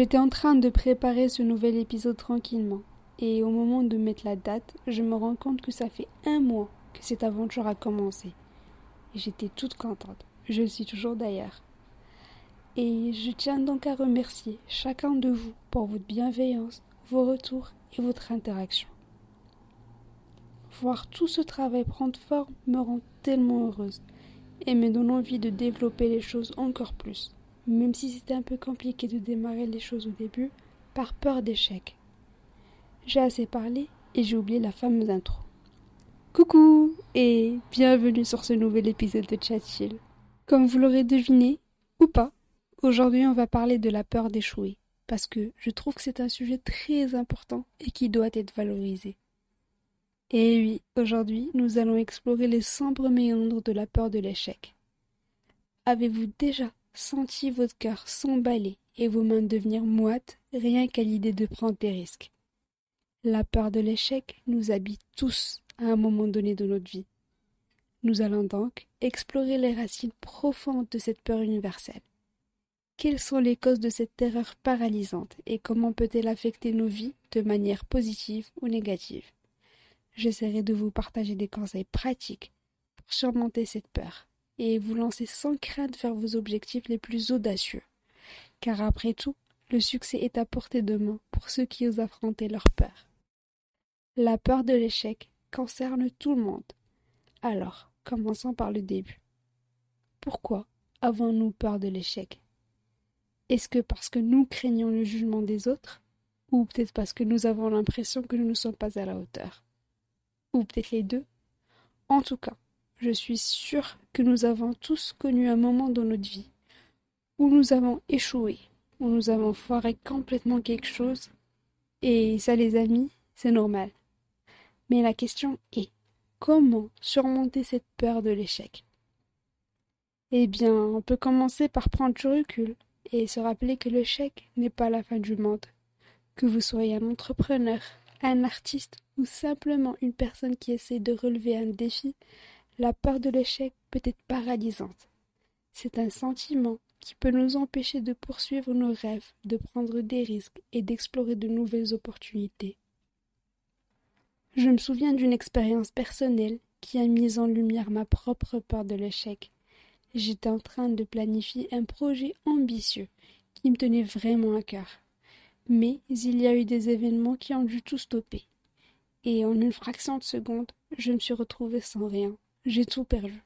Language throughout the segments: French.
J'étais en train de préparer ce nouvel épisode tranquillement, et au moment de mettre la date, je me rends compte que ça fait un mois que cette aventure a commencé. J'étais toute contente, je le suis toujours d'ailleurs. Et je tiens donc à remercier chacun de vous pour votre bienveillance, vos retours et votre interaction. Voir tout ce travail prendre forme me rend tellement heureuse et me donne envie de développer les choses encore plus, même si c'était un peu compliqué de démarrer les choses au début, par peur d'échec. J'ai assez parlé et j'ai oublié la fameuse intro. Coucou et bienvenue sur ce nouvel épisode de Chat Comme vous l'aurez deviné, ou pas, aujourd'hui on va parler de la peur d'échouer, parce que je trouve que c'est un sujet très important et qui doit être valorisé. Et oui, aujourd'hui, nous allons explorer les sombres méandres de la peur de l'échec. Avez-vous déjà senti votre cœur s'emballer et vos mains devenir moites rien qu'à l'idée de prendre des risques La peur de l'échec nous habite tous à un moment donné de notre vie. Nous allons donc explorer les racines profondes de cette peur universelle. Quelles sont les causes de cette terreur paralysante et comment peut-elle affecter nos vies de manière positive ou négative? J'essaierai de vous partager des conseils pratiques pour surmonter cette peur et vous lancer sans crainte vers vos objectifs les plus audacieux. Car après tout, le succès est à portée de main pour ceux qui osent affronter leur peur. La peur de l'échec concerne tout le monde. Alors, commençons par le début. Pourquoi avons-nous peur de l'échec? Est-ce que parce que nous craignons le jugement des autres? Ou peut-être parce que nous avons l'impression que nous ne sommes pas à la hauteur? Ou peut-être les deux? En tout cas, je suis sûre que nous avons tous connu un moment dans notre vie où nous avons échoué, où nous avons foiré complètement quelque chose, et ça les amis, c'est normal. Mais la question est comment surmonter cette peur de l'échec? Eh bien, on peut commencer par prendre du recul et se rappeler que l'échec n'est pas la fin du monde. Que vous soyez un entrepreneur, un artiste ou simplement une personne qui essaie de relever un défi, la peur de l'échec peut être paralysante. C'est un sentiment qui peut nous empêcher de poursuivre nos rêves, de prendre des risques et d'explorer de nouvelles opportunités. Je me souviens d'une expérience personnelle qui a mis en lumière ma propre peur de l'échec. J'étais en train de planifier un projet ambitieux qui me tenait vraiment à cœur. Mais il y a eu des événements qui ont dû tout stopper. Et en une fraction de seconde, je me suis retrouvée sans rien. J'ai tout perdu.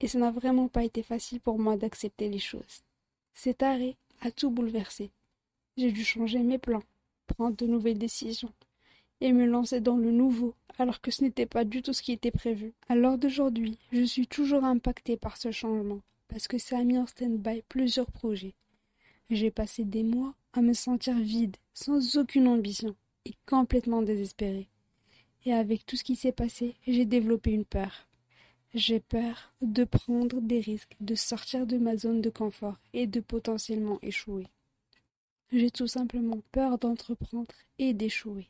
Et ça n'a vraiment pas été facile pour moi d'accepter les choses. Cet arrêt a tout bouleversé. J'ai dû changer mes plans, prendre de nouvelles décisions, et me lancer dans le nouveau, alors que ce n'était pas du tout ce qui était prévu. À l'heure d'aujourd'hui, je suis toujours impactée par ce changement, parce que ça a mis en stand-by plusieurs projets. J'ai passé des mois à me sentir vide, sans aucune ambition, et complètement désespérée. Et avec tout ce qui s'est passé, j'ai développé une peur. J'ai peur de prendre des risques, de sortir de ma zone de confort et de potentiellement échouer. J'ai tout simplement peur d'entreprendre et d'échouer.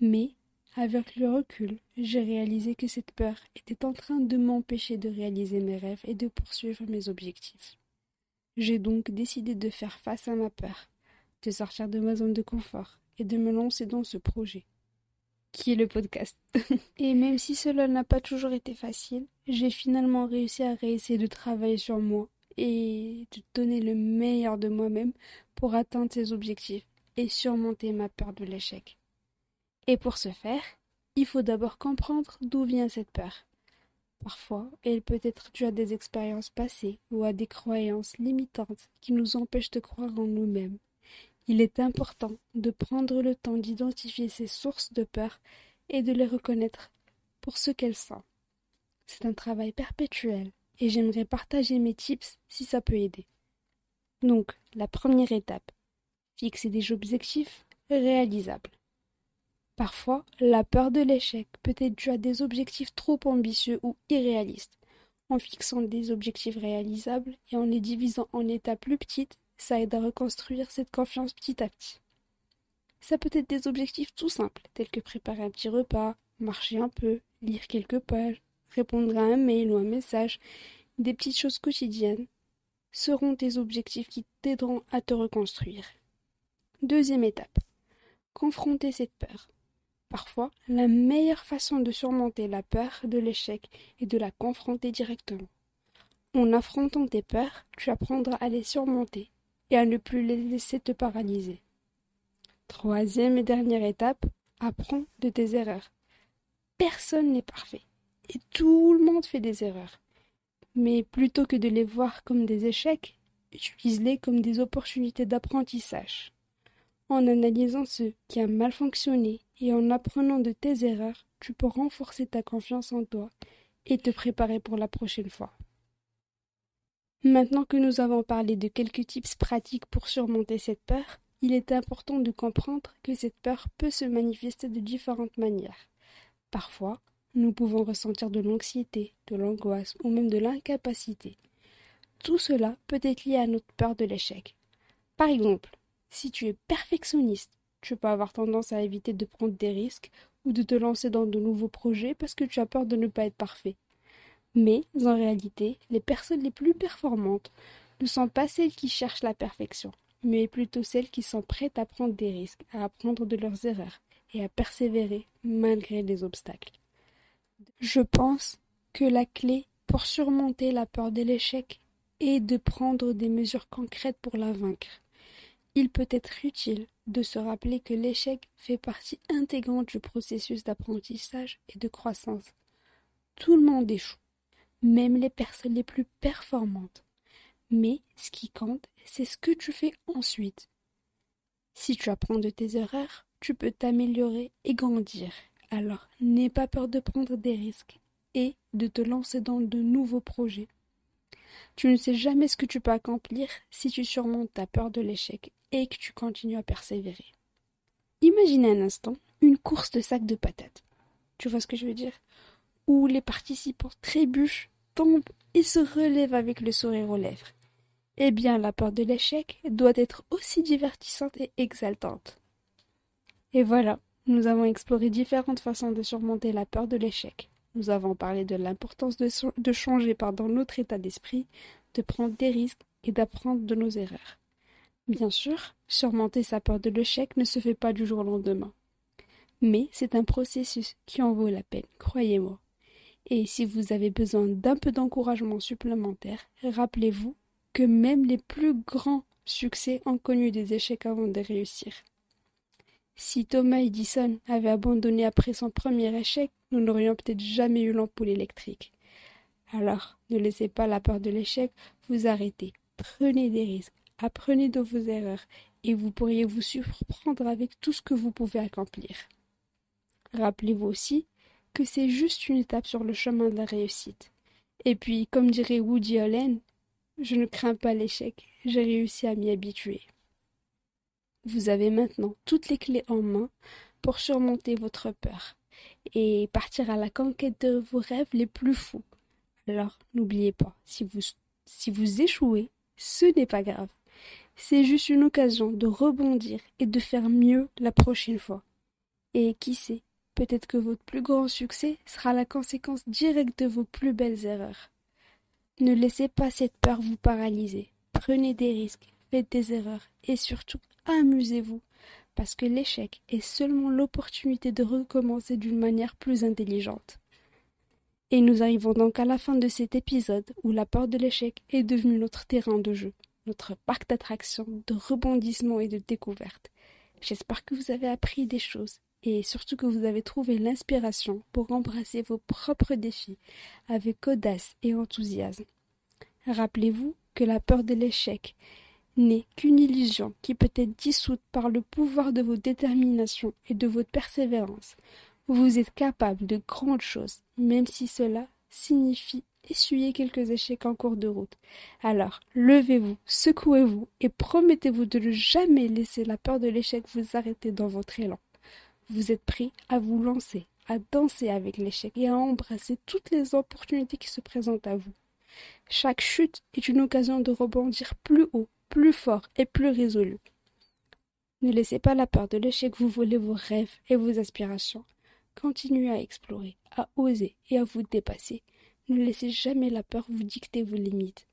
Mais, avec le recul, j'ai réalisé que cette peur était en train de m'empêcher de réaliser mes rêves et de poursuivre mes objectifs. J'ai donc décidé de faire face à ma peur, de sortir de ma zone de confort et de me lancer dans ce projet qui est le podcast. et même si cela n'a pas toujours été facile, j'ai finalement réussi à réessayer de travailler sur moi et de donner le meilleur de moi-même pour atteindre ces objectifs et surmonter ma peur de l'échec. Et pour ce faire, il faut d'abord comprendre d'où vient cette peur. Parfois, elle peut être due à des expériences passées ou à des croyances limitantes qui nous empêchent de croire en nous-mêmes. Il est important de prendre le temps d'identifier ces sources de peur et de les reconnaître pour ce qu'elles sont. C'est un travail perpétuel et j'aimerais partager mes tips si ça peut aider. Donc, la première étape, fixer des objectifs réalisables. Parfois, la peur de l'échec peut être due à des objectifs trop ambitieux ou irréalistes. En fixant des objectifs réalisables et en les divisant en étapes plus petites, ça aide à reconstruire cette confiance petit à petit. Ça peut être des objectifs tout simples, tels que préparer un petit repas, marcher un peu, lire quelques pages, répondre à un mail ou un message, des petites choses quotidiennes. seront tes objectifs qui t'aideront à te reconstruire. Deuxième étape. Confronter cette peur. Parfois, la meilleure façon de surmonter la peur de l'échec est de la confronter directement. En affrontant tes peurs, tu apprendras à les surmonter et à ne plus les laisser te paralyser. Troisième et dernière étape, apprends de tes erreurs. Personne n'est parfait et tout le monde fait des erreurs. Mais plutôt que de les voir comme des échecs, utilise-les comme des opportunités d'apprentissage. En analysant ce qui a mal fonctionné et en apprenant de tes erreurs, tu peux renforcer ta confiance en toi et te préparer pour la prochaine fois. Maintenant que nous avons parlé de quelques tips pratiques pour surmonter cette peur, il est important de comprendre que cette peur peut se manifester de différentes manières. Parfois, nous pouvons ressentir de l'anxiété, de l'angoisse ou même de l'incapacité. Tout cela peut être lié à notre peur de l'échec. Par exemple, si tu es perfectionniste, tu peux avoir tendance à éviter de prendre des risques ou de te lancer dans de nouveaux projets parce que tu as peur de ne pas être parfait. Mais, en réalité, les personnes les plus performantes ne sont pas celles qui cherchent la perfection, mais plutôt celles qui sont prêtes à prendre des risques, à apprendre de leurs erreurs et à persévérer malgré les obstacles. Je pense que la clé pour surmonter la peur de l'échec est de prendre des mesures concrètes pour la vaincre. Il peut être utile de se rappeler que l'échec fait partie intégrante du processus d'apprentissage et de croissance. Tout le monde échoue, même les personnes les plus performantes. Mais ce qui compte, c'est ce que tu fais ensuite. Si tu apprends de tes erreurs, tu peux t'améliorer et grandir. Alors, n'aie pas peur de prendre des risques et de te lancer dans de nouveaux projets. Tu ne sais jamais ce que tu peux accomplir si tu surmontes ta peur de l'échec et que tu continues à persévérer. Imaginez un instant une course de sacs de patates. Tu vois ce que je veux dire? Où les participants trébuchent, tombent et se relèvent avec le sourire aux lèvres. Eh bien, la peur de l'échec doit être aussi divertissante et exaltante. Et voilà, nous avons exploré différentes façons de surmonter la peur de l'échec. Nous avons parlé de l'importance de, changer notre état d'esprit, de prendre des risques et d'apprendre de nos erreurs. Bien sûr, surmonter sa peur de l'échec ne se fait pas du jour au lendemain. Mais c'est un processus qui en vaut la peine, croyez-moi. Et si vous avez besoin d'un peu d'encouragement supplémentaire, rappelez-vous que même les plus grands succès ont connu des échecs avant de réussir. Si Thomas Edison avait abandonné après son premier échec, nous n'aurions peut-être jamais eu l'ampoule électrique. Alors, ne laissez pas la peur de l'échec vous arrêter. Prenez des risques, apprenez de vos erreurs, et vous pourriez vous surprendre avec tout ce que vous pouvez accomplir. Rappelez-vous aussi que c'est juste une étape sur le chemin de la réussite. Et puis, comme dirait Woody Allen, je ne crains pas l'échec, j'ai réussi à m'y habituer. Vous avez maintenant toutes les clés en main pour surmonter votre peur et partir à la conquête de vos rêves les plus fous. Alors, n'oubliez pas, si vous, si vous échouez, ce n'est pas grave. C'est juste une occasion de rebondir et de faire mieux la prochaine fois. Et qui sait, peut-être que votre plus grand succès sera la conséquence directe de vos plus belles erreurs. Ne laissez pas cette peur vous paralyser. Prenez des risques, faites des erreurs et surtout amusez-vous parce que l'échec est seulement l'opportunité de recommencer d'une manière plus intelligente. Et nous arrivons donc à la fin de cet épisode où la peur de l'échec est devenue notre terrain de jeu, notre parc d'attractions, de rebondissements et de découvertes. J'espère que vous avez appris des choses et surtout que vous avez trouvé l'inspiration pour embrasser vos propres défis avec audace et enthousiasme. Rappelez-vous que la peur de l'échec n'est qu'une illusion qui peut être dissoute par le pouvoir de votre détermination et de votre persévérance. Vous êtes capable de grandes choses, même si cela signifie essuyer quelques échecs en cours de route. Alors, levez-vous, secouez-vous et promettez-vous de ne jamais laisser la peur de l'échec vous arrêter dans votre élan. Vous êtes prêt à vous lancer, à danser avec l'échec et à embrasser toutes les opportunités qui se présentent à vous. Chaque chute est une occasion de rebondir plus haut plus fort et plus résolu. Ne laissez pas la peur de l'échec vous voler vos rêves et vos aspirations. Continuez à explorer, à oser et à vous dépasser. Ne laissez jamais la peur vous dicter vos limites.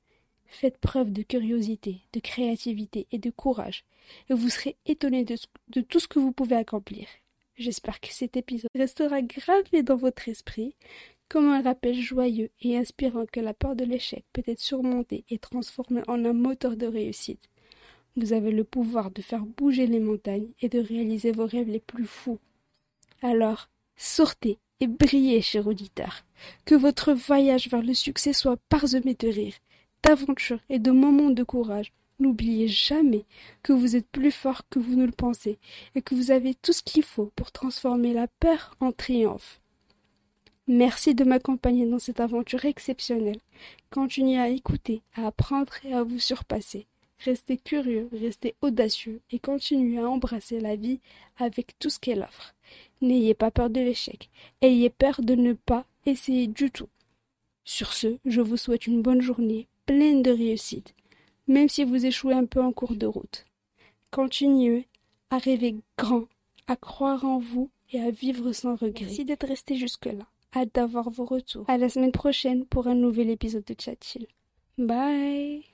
Faites preuve de curiosité, de créativité et de courage, et vous serez étonné de, de tout ce que vous pouvez accomplir. J'espère que cet épisode restera gravé dans votre esprit comme un rappel joyeux et inspirant que la peur de l'échec peut être surmontée et transformée en un moteur de réussite. Vous avez le pouvoir de faire bouger les montagnes et de réaliser vos rêves les plus fous. Alors, sortez et brillez, cher auditeur. Que votre voyage vers le succès soit parsemé de rires, d'aventures et de moments de courage. N'oubliez jamais que vous êtes plus fort que vous ne le pensez et que vous avez tout ce qu'il faut pour transformer la peur en triomphe. Merci de m'accompagner dans cette aventure exceptionnelle. Continuez à écouter, à apprendre et à vous surpasser. Restez curieux, restez audacieux et continuez à embrasser la vie avec tout ce qu'elle offre. N'ayez pas peur de l'échec, ayez peur de ne pas essayer du tout. Sur ce, je vous souhaite une bonne journée, pleine de réussite, même si vous échouez un peu en cours de route. Continuez à rêver grand, à croire en vous et à vivre sans regret. Merci d'être resté jusque-là. Hâte d'avoir vos retours. À la semaine prochaine pour un nouvel épisode de Chat Bye